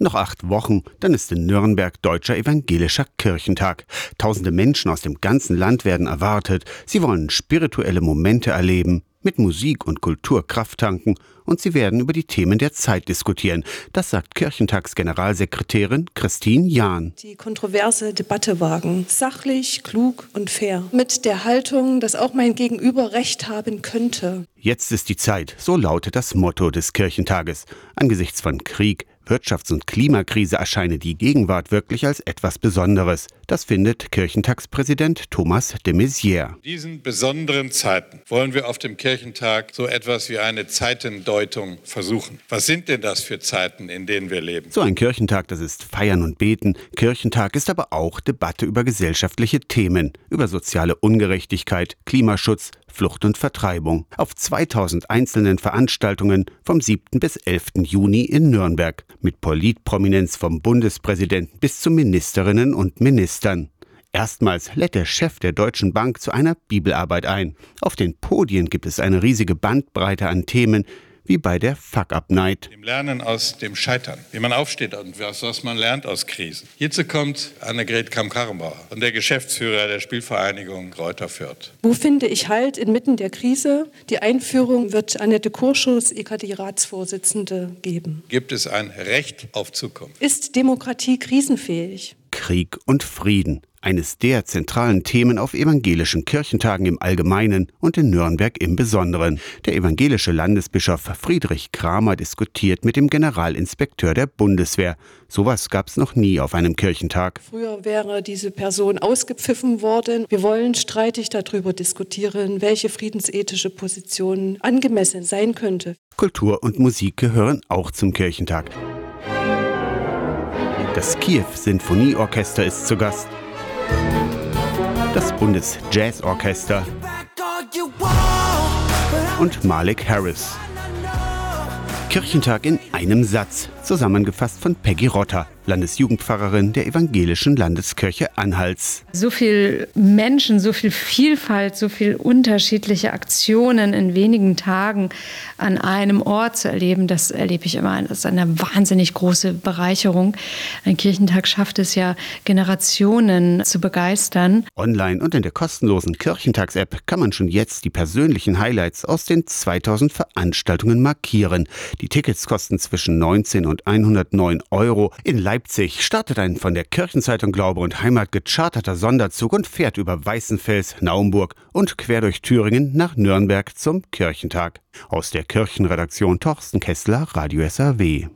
Noch acht Wochen, dann ist in Nürnberg Deutscher Evangelischer Kirchentag. Tausende Menschen aus dem ganzen Land werden erwartet. Sie wollen spirituelle Momente erleben, mit Musik und Kultur Kraft tanken und sie werden über die Themen der Zeit diskutieren. Das sagt Kirchentagsgeneralsekretärin Christine Jahn. Die kontroverse Debatte wagen, sachlich, klug und fair, mit der Haltung, dass auch mein Gegenüber Recht haben könnte. Jetzt ist die Zeit, so lautet das Motto des Kirchentages. Angesichts von Krieg, Wirtschafts- und Klimakrise erscheine die Gegenwart wirklich als etwas Besonderes. Das findet Kirchentagspräsident Thomas de Maizière. In diesen besonderen Zeiten wollen wir auf dem Kirchentag so etwas wie eine Zeitendeutung versuchen. Was sind denn das für Zeiten, in denen wir leben? So ein Kirchentag, das ist Feiern und Beten. Kirchentag ist aber auch Debatte über gesellschaftliche Themen, über soziale Ungerechtigkeit, Klimaschutz, Flucht und Vertreibung auf 2000 einzelnen Veranstaltungen vom 7. bis 11. Juni in Nürnberg mit Politprominenz vom Bundespräsidenten bis zu Ministerinnen und Ministern. Erstmals lädt der Chef der Deutschen Bank zu einer Bibelarbeit ein. Auf den Podien gibt es eine riesige Bandbreite an Themen, wie bei der Fuck-Up-Night. Dem Lernen aus dem Scheitern, wie man aufsteht und was, was man lernt aus Krisen. Hierzu kommt Annegret Kamm-Karrenbauer und der Geschäftsführer der Spielvereinigung Kräuter Fürth. Wo finde ich Halt inmitten der Krise? Die Einführung wird Annette Kurschus, EKD-Ratsvorsitzende, geben. Gibt es ein Recht auf Zukunft? Ist Demokratie krisenfähig? Krieg und Frieden eines der zentralen Themen auf evangelischen Kirchentagen im Allgemeinen und in Nürnberg im Besonderen. Der evangelische Landesbischof Friedrich Kramer diskutiert mit dem Generalinspekteur der Bundeswehr. Sowas gab es noch nie auf einem Kirchentag. Früher wäre diese Person ausgepfiffen worden. Wir wollen streitig darüber diskutieren, welche friedensethische Position angemessen sein könnte. Kultur und Musik gehören auch zum Kirchentag. Das Kiew Sinfonieorchester ist zu Gast das Bundesjazzorchester und Malik Harris. Kirchentag in einem Satz, zusammengefasst von Peggy Rotter. Landesjugendpfarrerin der Evangelischen Landeskirche Anhalts. So viel Menschen, so viel Vielfalt, so viel unterschiedliche Aktionen in wenigen Tagen an einem Ort zu erleben, das erlebe ich immer als eine wahnsinnig große Bereicherung. Ein Kirchentag schafft es ja, Generationen zu begeistern. Online und in der kostenlosen Kirchentags-App kann man schon jetzt die persönlichen Highlights aus den 2000 Veranstaltungen markieren. Die Tickets kosten zwischen 19 und 109 Euro. In Leipzig Leipzig startet ein von der Kirchenzeitung Glaube und Heimat gecharterter Sonderzug und fährt über Weißenfels, Naumburg und quer durch Thüringen nach Nürnberg zum Kirchentag. Aus der Kirchenredaktion Torsten Kessler, Radio SAW.